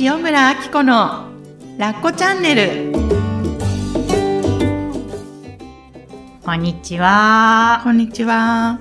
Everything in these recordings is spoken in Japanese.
塩村あき子のラッコチャンネル。こんにちは。こんにちは。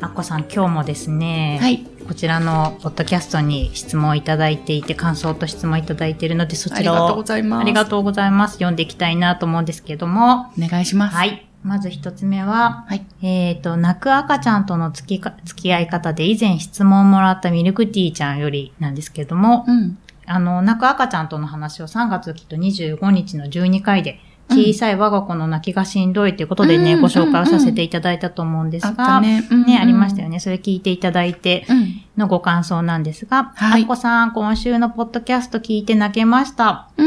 あっこさん、今日もですね、はい。こちらのポッドキャストに質問いただいていて、感想と質問いただいているので、そちらをありがとうございます。ありがとうございます。読んでいきたいなと思うんですけども、お願いします。はい。まず一つ目は、はい。えっ、と、泣く赤ちゃんとの付きか付き合い方で以前質問をもらったミルクティーちゃんよりなんですけども、うんあの、泣く赤ちゃんとの話を3月きっと25日の12回で、小さい我が子の泣きがしんどいということでね、うん。ご紹介をさせていただいたと思うんですが、たねうん。うん。ね、ありましたよね。それ聞いていただいてうん。のご感想なんですが、はい。あっこさん、今週のポッドキャスト聞いて泣けました。う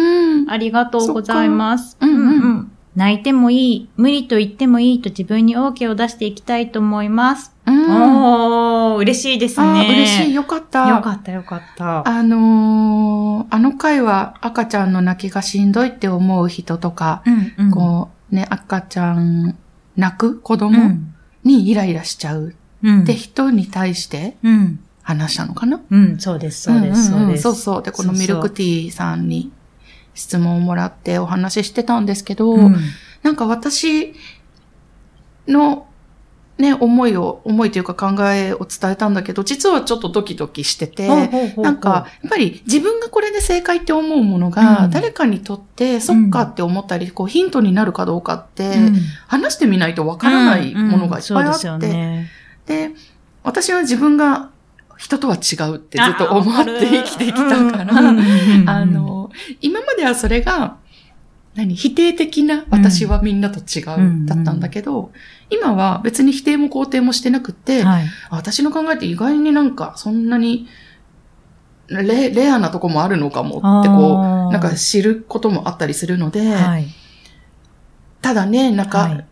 ん。ありがとうございます。うんうん泣いてもいい、無理と言ってもいいと自分に OK を出していきたいと思います。うんおー、嬉しいですあね。ー嬉しいよかったよかった、よかった。あのーあの回は赤ちゃんの泣きがしんどいって思う人とか、うん、うん。こうね、赤ちゃん泣く子う供ん、にイライラしちゃううん。って人に対してうん。話したのかな？うん、そうです、そうです、んんそうんです。そうそう。で、このミルクティーさんに質問をもらってお話ししてたんですけど、うん。なんか私のね、思いを、思いというか考えを伝えたんだけど、実はちょっとドキドキしてて、なんか、やっぱり自分がこれで正解って思うものが、うん。誰かにとって、そっかって思ったり、こうヒントになるかどうかって、うん。話してみないとわからないものがいっぱいあって、うんうん。そうですよね。で、私は自分が人とは違うってずっと思って生きてきたから、あ、の、今まではそれが、何否定的な私はみんなと違うだったんだけど、今は別に否定も肯定もしてなくて、はい。あ私の考えって意外になんかそんなにレレアなとこもあるのかもってこう、なんか知ることもあったりするので、はい。ただね、なんか、はい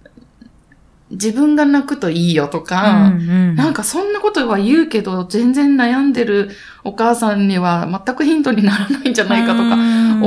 自分が泣くといいよとか、うんなんかそんなことは言うけど、全然悩んでるお母さんには全くヒントにならないんじゃないかとか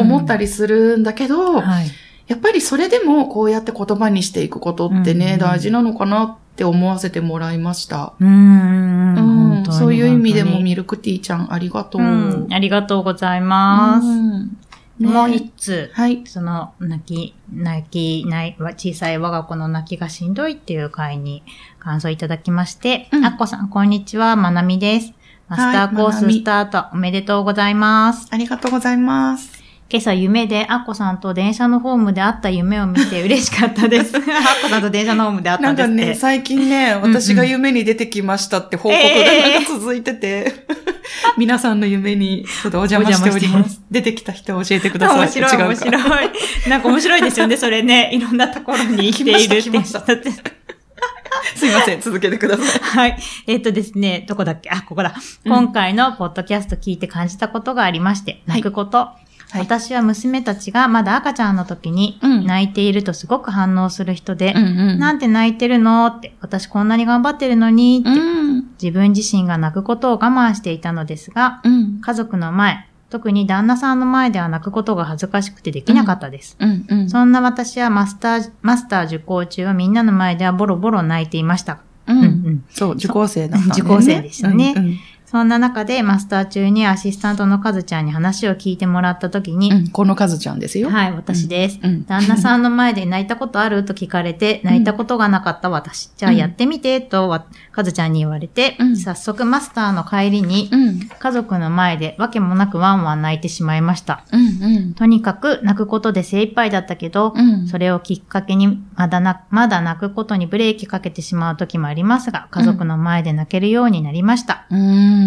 思ったり、りするんだけど、はい。やっぱりそれでもこうやって言葉にしていくことってね、うん大事なのかなって思わせてもらいました。うんうんううんん、そういう意味でも見ミルクティーちゃんありがとう。うん、ありがとうございます。もう一つ、はい。その、泣き、泣き、ない、小さい我が子の泣きがしんどいっていう回に感想いただきまして、うんあっこさん、こんにちは、まなみです。マスターコーススタート、おめでとうございます。ありがとうございます。今朝夢でアッコさんと電車のホームで会った夢を見て嬉しかったです。アッコさんと電車のホームで会ったですって。なんんかね、最近ね、私が夢に出てきましたって報告がなんか続いてて、皆さんの夢にちょっとお邪魔しております。出てきた人を教えてください。面白い、面白い。なんか面白いですよね、それね。いろんなところに生きているって。すいません、続けてください。はい。えっ、とですね、どこだっけ？あ、ここだ。うん今回のポッドキャスト聞いて感じたことがありまして、泣くこと。はい私は娘たちがまだ赤ちゃんの時にうん泣いているとすごく反応する人で、んうんなんて泣いてるのって、私こんなに頑張ってるのにって、うん。自分自身が泣くことを我慢していたのですが、うん。家族の前、特に旦那さんの前では泣くことが恥ずかしくてできなかったです。うん。うん。そんな私はマスター、マスター受講中はみんなの前ではボロボロ泣いていました。うん。うんうんそう、受講生だったね。受講生でしたねうんうんそんな中でマスター中にアシスタントのカズちゃんに話を聞いてもらった時に、うん、このカズちゃんですよ。はい、私です。うん。旦那さんの前で泣いたことあると聞かれて、泣いたことがなかった私。じゃあやってみて、とわ、カズちゃんに言われて、うん早速マスターの帰りに、うん。家族の前でわけもなくワンワン泣いてしまいました。うん。うん。とにかく泣くことで精一杯だったけど、うん。それをきっかけに、まだな、まだ泣くことにブレーキかけてしまう時もありますが、家族の前で泣けるようになりました。うん。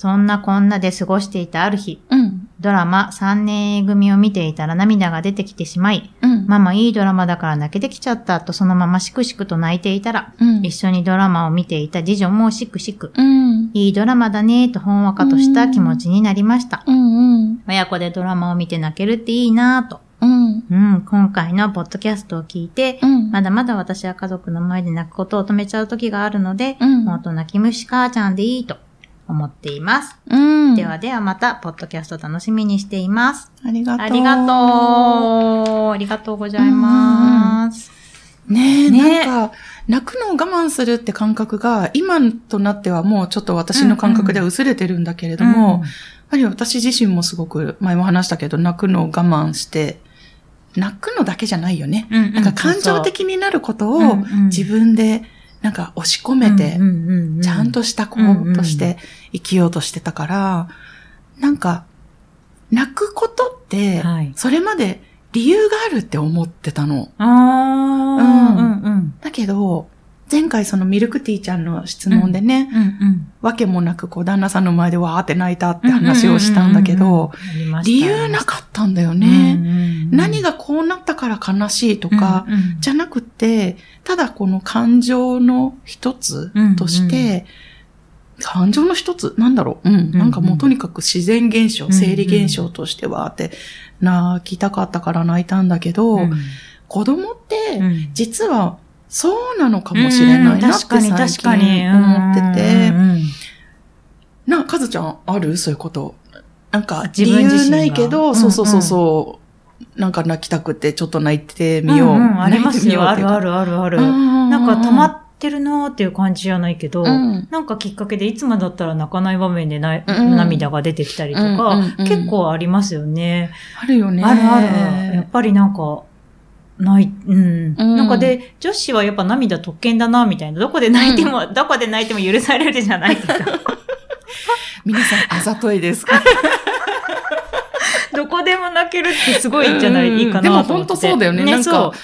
そんなこんなで過ごしていたある日、うん。ドラマ3年 A 組を見ていたら涙が出てきてしまい、うん。ママいいドラマだから泣けてきちゃったとそのまましくしくと泣いていたら、うん。一緒にドラマを見ていた次女もしくしく、うん。いいドラマだねとほんわかとした気持ちになりました。うん。うん。親子でドラマを見て泣けるっていいなぁと。うん。うん、今回のポッドキャストを聞いて、うん。まだまだ私は家族の前で泣くことを止めちゃう時があるので、うんもっと泣き虫母ちゃんでいいと思っています。うん。ではではまた、ポッドキャスト楽しみにしています。ありがとう。ありがとう。ありがとうございます。ねえ、ねなんか、泣くのを我慢するって感覚が、今となってはもうちょっと私の感覚では薄れてるんだけれども、やっぱり私自身もすごく、前も話したけど、泣くのを我慢して、泣くのだけじゃないよね。うん、なんか感情的になることをうんうん自分でなんか押し込めてちゃんとした子として生きようとしてたから、なんか、泣くことってはい、それまで理由があるって思ってたの。ああ、うんうんうん。だけど、前回そのミルクティーちゃんの質問でね、うんうん。わけもなくこう旦那さんの前でわーって泣いたって話をしたんだけど、理由なかったんだよね。何ががこうなったから悲しいとか、うんうん。じゃなくて、ただこの感情の一つとして、感情の一つなんだろう？うん。んなんかもうとにかく自然現象、うん生理現象としてはって泣きたかったから泣いたんだけど、うん。子供って、うん。実はそうなのかもしれないなって確かに最確かに近思っててうん、うんな、かずちゃんある？そういうこと？なんか、自分自身が？ないけど、うんそうそうそうそう、なんか泣きたくてちょっと泣いてみよう。うんうんありますよ。あるあるあるある。ななんか溜まってるなーっていう感じじゃないけど、うんなんかきっかけでいつもだったら泣かない場面でな、うん涙が出てきたりとか、結構ありますよね。あるよね。あるある。やっぱりなんか、ない、うん。うんなんかで、女子はやっぱ涙特権だな、みたいな。どこで泣いても、どこで泣いても許されるじゃないけど。皆さん、あざといですか？どこでも泣けるってすごいんじゃない、いいかなと思って。でも本当そうだよね。なんそうか、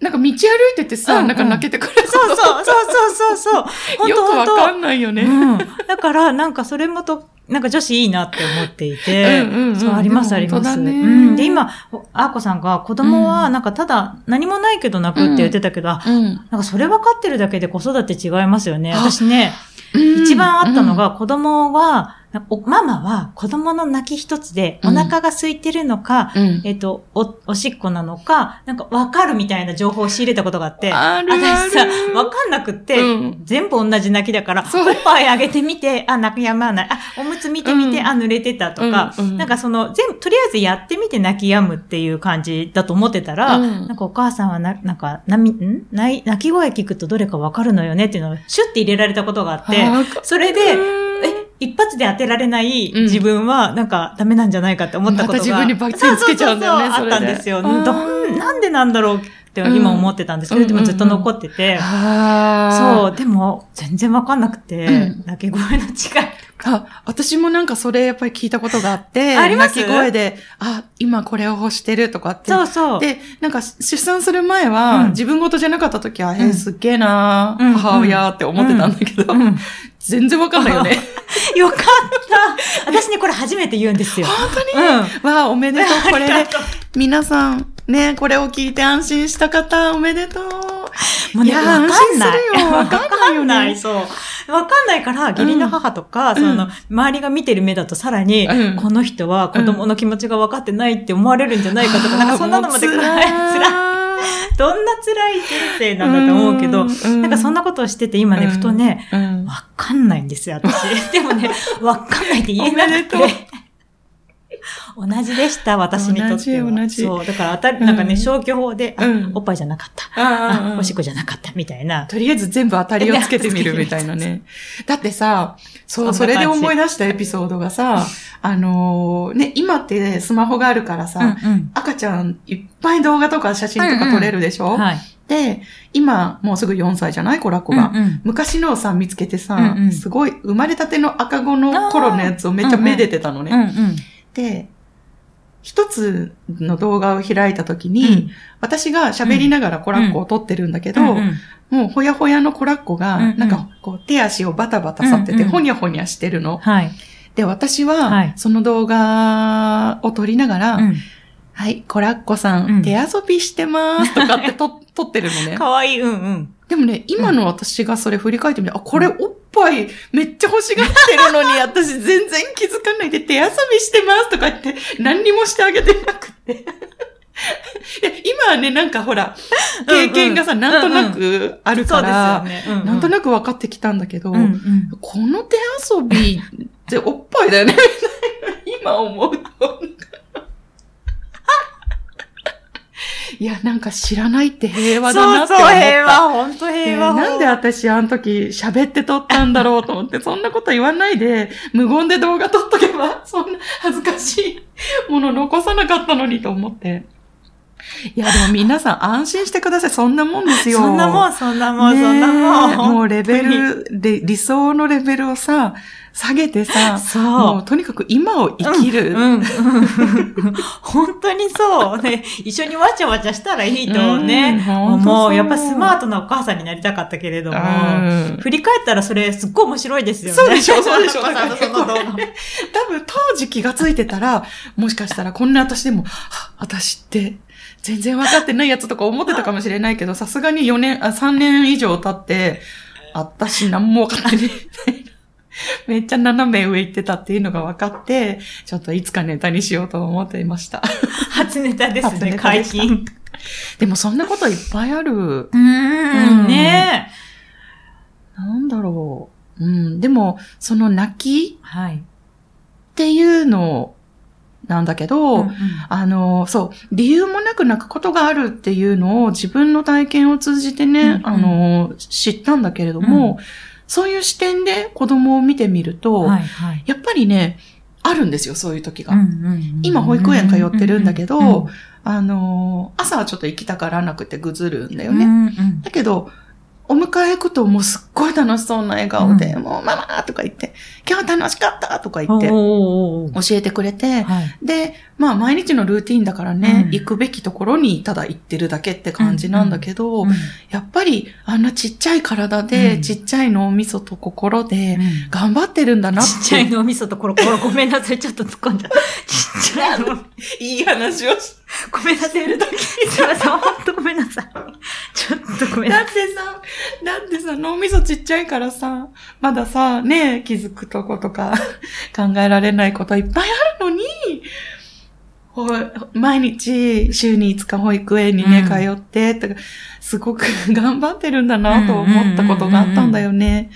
なんか道歩いててさ、うんうんなんか泣けてくるそうそうそうそうそうそう。よくわ本当かんないよね。うん。だから、なんかそれもと、なんか女子いいなって思っていて。うんうんうんそう、ありますあります。で、今、あーこさんが子供は、なんかただ何もないけど泣くって言ってたけど、あうん。なんかそれ分かってるだけで子育て違いますよね。あ私ね、うん一番あったのが、子供は、おママは子供の泣き一つでお腹が空いてるのか、うん、えっと、お、おしっこなのか、なんか分かるみたいな情報を仕入れたことがあって、ある私さ、分かんなくって、うん。全部同じ泣きだから、おっぱいあげてみて、あ、泣き止まない。あ、おむつ見てみて、うん。あ、濡れてたとか、なんかその、全部、とりあえずやってみて泣き止むっていう感じだと思ってたら、うん。なんかお母さんはな、なんか、なみ、ん？泣い泣き声聞くとどれか分かるのよねっていうのをシュッて入れられたことがあって、あそれで、え、一発で当てられないうん自分は、なんか、ダメなんじゃないかって思ったことが。また自分にバッテンつけちゃうんだよねそうそうそうそれであったんですよ。なんでなんだろうって今思ってたんですけど、うんでもずっと残ってて。あそう、でも、全然わかんなくて、うん泣き声の違い。あ、私もなんかそれやっぱり聞いたことがあって、あります？泣き声で、あ、今これを欲してるとかって。そうそう。で、なんか出産する前は、うん自分事じゃなかった時は、んえー、すっげえなー、うん母親って思ってたんだけど、うん 全然わかんないよね。よかった。私ね、これ初めて言うんですよ。本当うん。にわあ、おめでとう。これで皆さん、ね、これを聞いて安心した方、おめでとう。もうね、いやわかんない。わかんない そう。わかんないから、義理の母とか、ん。その、周りが見てる目だとさらに、うん。この人は子供の気持ちが分かってないって思われるんじゃないかとか、なんかそんなのまで、辛い、辛い。どんな辛い人生なんだと思うけど、うん。なんかそんなことをしてて、今ね、うん。ふとね、うん。わかんないんですよ、私。でもね、わかんないって言えなくて。同じでした、私にとっては。同じ同じそう、だから当たり、うんなんかね、消去法で、おっぱいじゃなかった。おしっこじゃなかった、みたいな。とりあえず全部当たりをつけてみるみたいなね。だってさ、そう、それで思い出したエピソードがさ、あのーね、今ってスマホがあるからさ、うん赤ちゃんいっぱい動画とか写真とか撮れるでしょ、うん。はい。で、今もうすぐ4歳じゃない？子ラッコが。うんうん昔のをさ、見つけてさ、うんうんすごい生まれたての赤子の頃のやつをめっちゃめでてたのね。一つの動画を開いたときに、うん。私が喋りながらコラッコを撮ってるんだけど、うんうんもうほやほやのコラッコが、なんかこう手足をバタバタさってて、ほにゃほにゃしてるの。はい。で、私は、はい。その動画を撮りながら、うん。はい、コラッコさん、うん。手遊びしてますとかってと 撮ってるのね。かわいい、うんうん。でもね、今の私がそれ振り返ってみて、あ、これおっぱいめっちゃ欲しがってるのに、私全然気づかないで手遊びしてますとか言って、何にもしてあげてなくて。で今はね、なんかほら、経験がさ、うんうんなんとなくあるそうから、ですよね。なんとななく分かってきたんだけど、うんうん。この手遊びっておっぱいだよね、今思うと。い いや、なんか知らないって平和だなそうそう、って思った。平和、ほんとで平和。なんで私あの時喋って撮ったんだろうと思って、そんなこと言わないで、無言で動画撮っとけば、そんな恥ずかしいもの残さなかったのにと思って。いや、でも皆さん安心してください。そんなもんですよ。そんなもん、そんなもん、そんなもん。もうレベル、で、理想のレベルをさ、下げてさ、そう。もうとにかく今を生きる。うん。うん 本当にそう。ね、一緒にわちゃわちゃしたらいいとね、うん本当そう。やっぱスマートなお母さんになりたかったけれども、うん振り返ったらそれすっごい面白いですよね。そうでしょ そうでしょお母さんのその動画。多分当時気がついてたら、もしかしたらこんな私でも、は私って全然分かってないやつとか思ってたかもしれないけど、さすがに4年、あ、3年以上経って、私何も分かってねえみたいな。めっちゃ斜め上行ってたっていうのが分かって、ちょっといつかネタにしようと思っていました。初ネタですね、解禁。でもそんなこといっぱいある。ううんん、ねなんだろう。うん。でも、その泣きはい。っていうのなんだけど、うんうんあの、そう、理由もなく泣くことがあるっていうのを自分の体験を通じてね、うんうんあの、知ったんだけれども、そういう視点で子供を見てみると、はい、はい。やっぱりね、あるんですよ、そういう時が。今保育園通ってるんだけどあの、朝はちょっと行きたがらなくてぐずるんだようんね。うんうんだけど、お迎え行くともうすっごい楽しそうな笑顔で、うもうママとか言って、今日は楽しかったとか言って教えてくれて、はい。で、まあ毎日のルーティンだからね、うん行くべきところにただ行ってるだけって感じなんだけど、うんやっぱりあんなちっちゃい体で、うんちっちゃい脳みそと心で、うん頑張ってるんだなって。ちっちゃい脳みそとコロコロごめんなさい、ちょっと突っ込んじゃった。ちっちゃいの、いい話をしごめんなさい。すいません、ほんとごめんなさい。ちょっとごめんなさだってさ、だってさ、脳みそちっちゃいからさ、まださ、ね、気づくとことか考えられないこといっぱいあるのに、ほ毎日週に5日保育園にね、うん。通って、とかすごく頑張ってるんだなと思ったことがあったんだよね。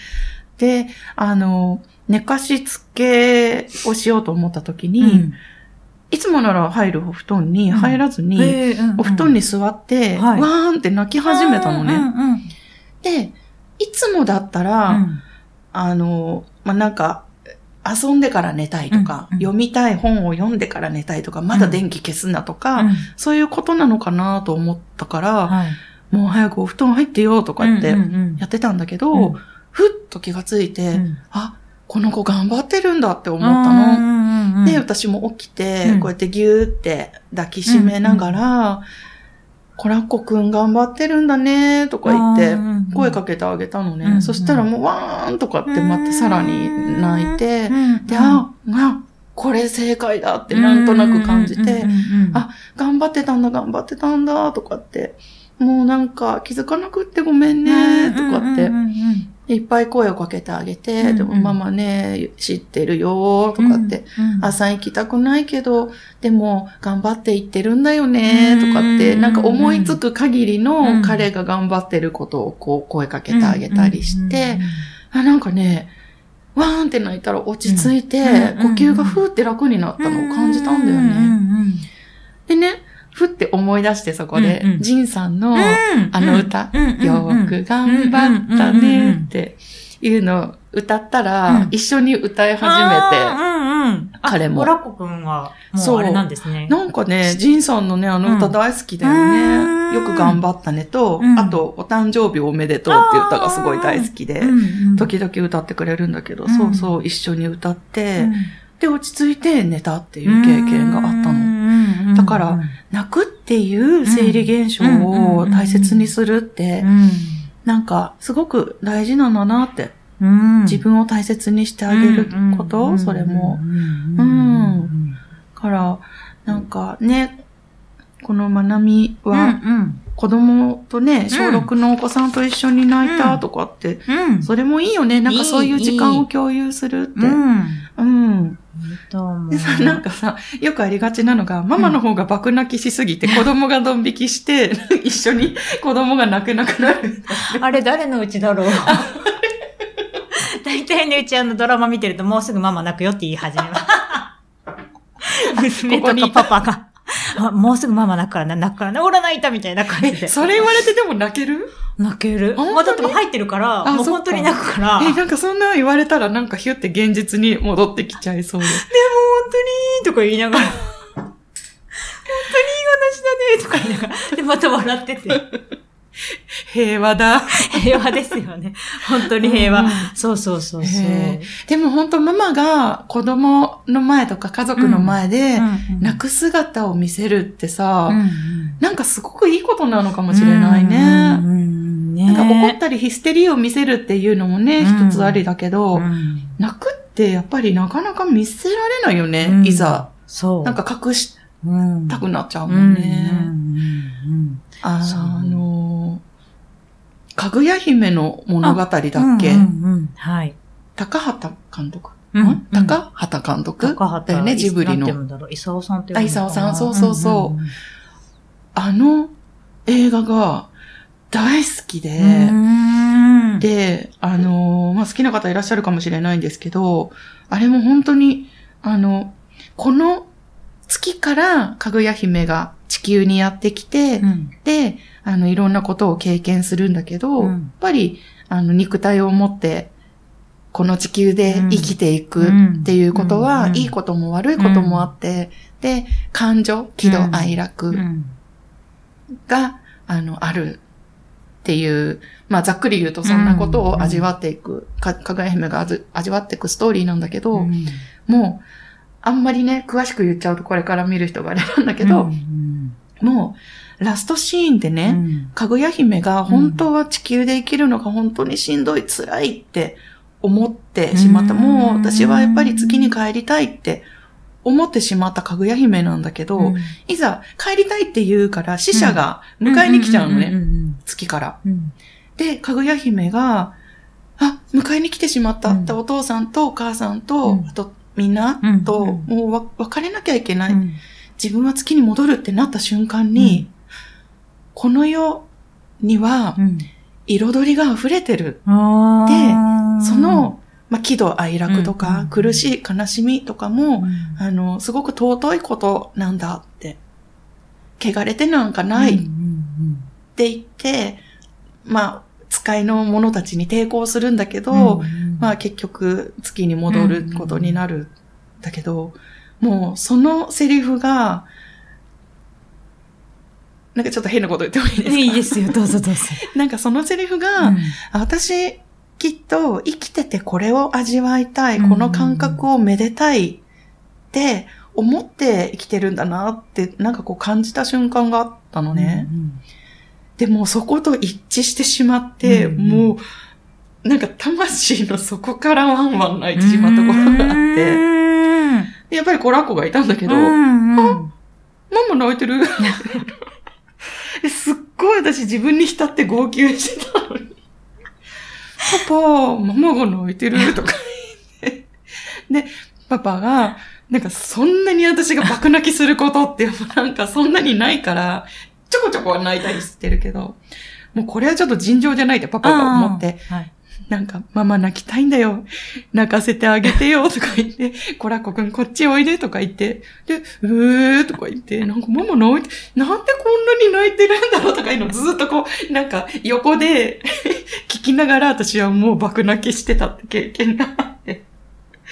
で、あの、寝かしつけをしようと思った時に、い。うん。いつもなら入るお布団に入らずに、えーうんうん。お布団に座って、はい。わーんって泣き始めたのね。うんうんうん。で、いつもだったら、うん。あの、まあ、なんか、遊んでから寝たいとか、うんうん。読みたい本を読んでから寝たいとか、まだ電気消すなとか、うん。そういうことなのかなと思ったから、はい。もう早くお布団入ってよとか言ってうんうんやってたんだけど、うん。ふっと気がついて、うん。あ、この子頑張ってるんだって思ったうんの。うんうんうん。で、私も起きて、うん。こうやってギューって抱きしめながら、コラッコくん頑張ってるんだねとか言って、声かけてあげたのね。うんうん。そしたらもうわーんとかってまたさらに泣いて、うん。で、あ、あ、これ正解だってなんとなく感じて、あ頑張ってたんだ、頑張ってたんだとかって、もうなんか気づかなくってごめんねとかって、いっぱい声をかけてあげて、うんうん。でもママね、知ってるよとかって、朝行きたくないけど、でも頑張って行ってるんだよね、とかって、うんなんか思いつく限りうんの彼が頑張ってることをこう声かけてあげたりして、あなんかね、わーんって泣いたら落ち着いて、うん呼吸がふーって楽になったのを感じたんだよね。でね、ふって思い出してそこでうんう、ん。ジンさんの、あの歌、よーく頑張ったねっていうのを歌ったら、うん。一緒に歌い始めて、彼も。オラコくんは、もそううあれなんですね。なんかね、ジンさんのね、あの歌大好きだようん。ね。よく頑張ったねと、うん。あと、お誕生日おめでとうっていう歌がすごい大好きで、時々歌ってくれるんだけど、うん。そうそう、一緒に歌って、で、落ち着いて寝たっていう経験があったの。のだから、泣くっていう生理現象を大切にするって、なんか、すごく大事なんだなって。自分を大切にしてあげること、それも。うん。から、なんかね、このまなみは、子供とね、小6のお子さんと一緒に泣いたとかって、それもいいよね。なんかそういう時間を共有するって。うん。でさ、なんかさ、よくありがちなのが、ママの方が爆泣きしすぎて、子供がドン引きして、一緒に子供が泣けなくなる。あれ誰のうちだろう 大体ね、うちあのドラマ見てるともうすぐママ泣くよって言い始めます。娘とかパパが。あもうすぐママ泣くからな、泣くからな、おら泣いたみたいな感じえ、で。それ言われてでも泣ける？泣ける。まあだってもう入ってるから、もう本当に泣くから。え、なんかそんな言われたらなんかヒュって現実に戻ってきちゃいそうで。でも本当にとか言いながら、本当にいい話だねとか言いながら、で、また笑ってて、平和だ。平和ですよね。本当に平和。うんそうそうそうそう。へでも本当ママが子供の前とか家族の前で泣く姿を見せるってさ、うんうんなんかすごくいいことなのかもしれないね。うんうんねなんか怒ったりヒステリーを見せるっていうのもね、うん一つありだけど、うん泣くってやっぱりなかなか見せられないよね、うんいざ。そう。なんか隠しうん、たくなっちゃううもんね。うんうんあの、かぐや姫の物語だっけ、うんうんうんはい。高畑監督、うんん。高畑監督？高畑だよね、ジブリの。言うんだろう、伊沢さんってあ伊沢さんそうそうそう。あの映画が大好きで、うん。で、あのーまあ、好きな方いらっしゃるかもしれないんですけど、あれも本当に、あの、この月からかぐや姫が地球にやってきて、うん、で、あの、いろんなことを経験するんだけど、うん。やっぱり、あの、肉体を持って、この地球で生きていくっていうことは、うん。いいことも悪いこともあって、で、感情、喜怒哀楽うん。が、あの、あるっていう、まあ、ざっくり言うとそんなことを味わっていく、か、かぐや姫が味わっていくストーリーなんだけど、うん。もう、あんまりね、詳しく言っちゃうとこれから見る人があれなんだけど、うんもう、ラストシーンでね、うん。かぐや姫が本当は地球で生きるのが本当にしんどい、辛いって思ってしまった。うん。もう私はやっぱり月に帰りたいって思ってしまったかぐや姫なんだけど、うん。いざ帰りたいって言うから死者が迎えに来ちゃうのね、ん。月から。うん。で、かぐや姫が、あ、迎えに来てしまったって、うん。お父さんとお母さんと、うん。あとみんなうん。と、うん。もうわ別れなきゃいけない、うん。自分は月に戻るってなった瞬間に、この世にはうん。彩りが溢れてる。あー。その、まあ、喜怒哀楽とか、うん苦しい悲しみとかも、うん。あの、すごく尊いことなんだって。汚れてなんかないって言って、まあ、使いの者たちに抵抗するんだけど、うんうん。まあ結局月に戻ることになるんだけど、もうそのセリフが、なんかちょっと変なこと言ってもいいですか？いいですよ、どうぞどうぞ。なんかそのセリフが、あ私きっと生きててこれを味わいたい、うん。この感覚をめでたいって思って生きてるんだなってなんかこう感じた瞬間があったのね。でもそこと一致してしまって、うんもうなんか魂の底からワンワン泣いてしまったことがあって、でやっぱりコラッコがいたんだけど、うんうん。ママ泣いてる。ですっごい私自分に浸って号泣してたのに。パパ、ママが泣いてる。とか言って。で、パパが、なんかそんなに私が爆泣きすることってなんかそんなにないから、ちょこちょこは泣いたりしてるけど、もうこれはちょっと尋常じゃないってパパが思って、はいなんか、ママ泣きたいんだよ。泣かせてあげてよ、とか言って、コラッコくんこっちおいで、とか言って、で、うーとか言って、なんかママ泣いて、なんでこんなに泣いてるんだろうとかいうのをずっとこう、なんか横で聞きながら私はもう爆泣きしてたって経験があって。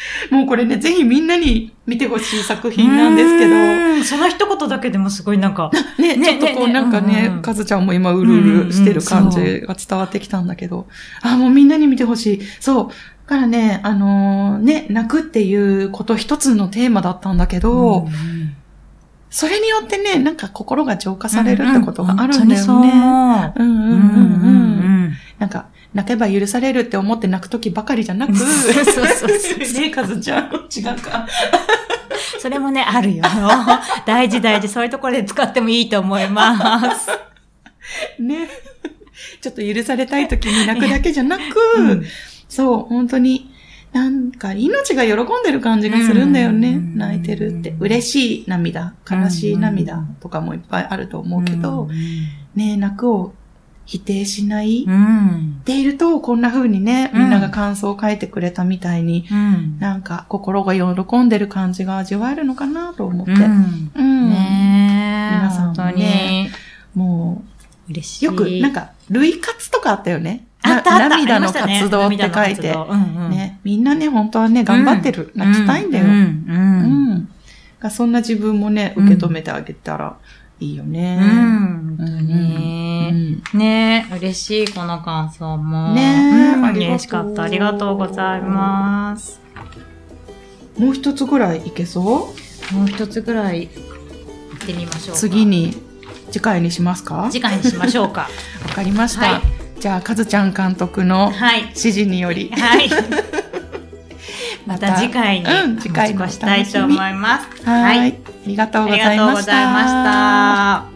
もうこれね、ぜひみんなに見てほしい作品なんですけど、うんその一言だけでもすごいなんか、ね、ねちょっとこうねなんかねうんうん、かずちゃんも今うるうるしてる感じが伝わってきたんだけど、あ、もうみんなに見てほしい。そう。だからね、あのーね、泣くっていうこと一つのテーマだったんだけど、んそれによってね、なんか心が浄化されるってことがあるんだよね。思ううんうんうんうんうんうん。なんか、泣けば許されるって思って泣くときばかりじゃなく、そうそうそうね、かずちゃん。違うか。それもね、あるよ。大事大事。そういうところで使ってもいいと思います。ね。ちょっと許されたいときに泣くだけじゃなく、うんそう、本当に、なんか命が喜んでる感じがするんだよね。うん泣いてるって。嬉しい涙、悲しい涙とかもいっぱいあると思うけど、ね泣くを否定しない。うん。でいると、こんな風にね、みんなが感想を書いてくれたみたいに、うん。なんか心が喜んでる感じが味わえるのかなと思って。うん。うん。ねね。もう、嬉しい。よく、なんか、類活とかあったよね。あったあったな涙の活動って書いて。涙の活動うんうんね。みんなね、本当はね、頑張ってる。泣きたいんだよ。ううん。ん。がそんな自分もね、うん受け止めてあげたらいいよね。うん。本当うんに。ね嬉しい、この感想も。ねう嬉しかった。ありがとうございます。もう一つぐらいいけそもう一つぐらい行ってみましょう。次に、次回にしますか？わ次回にしましょうか。かりました。はいじゃあ、かずちゃん監督のはい。指示により、はい。また次回にうん次回したいと思います。はい。あり。がとうございました。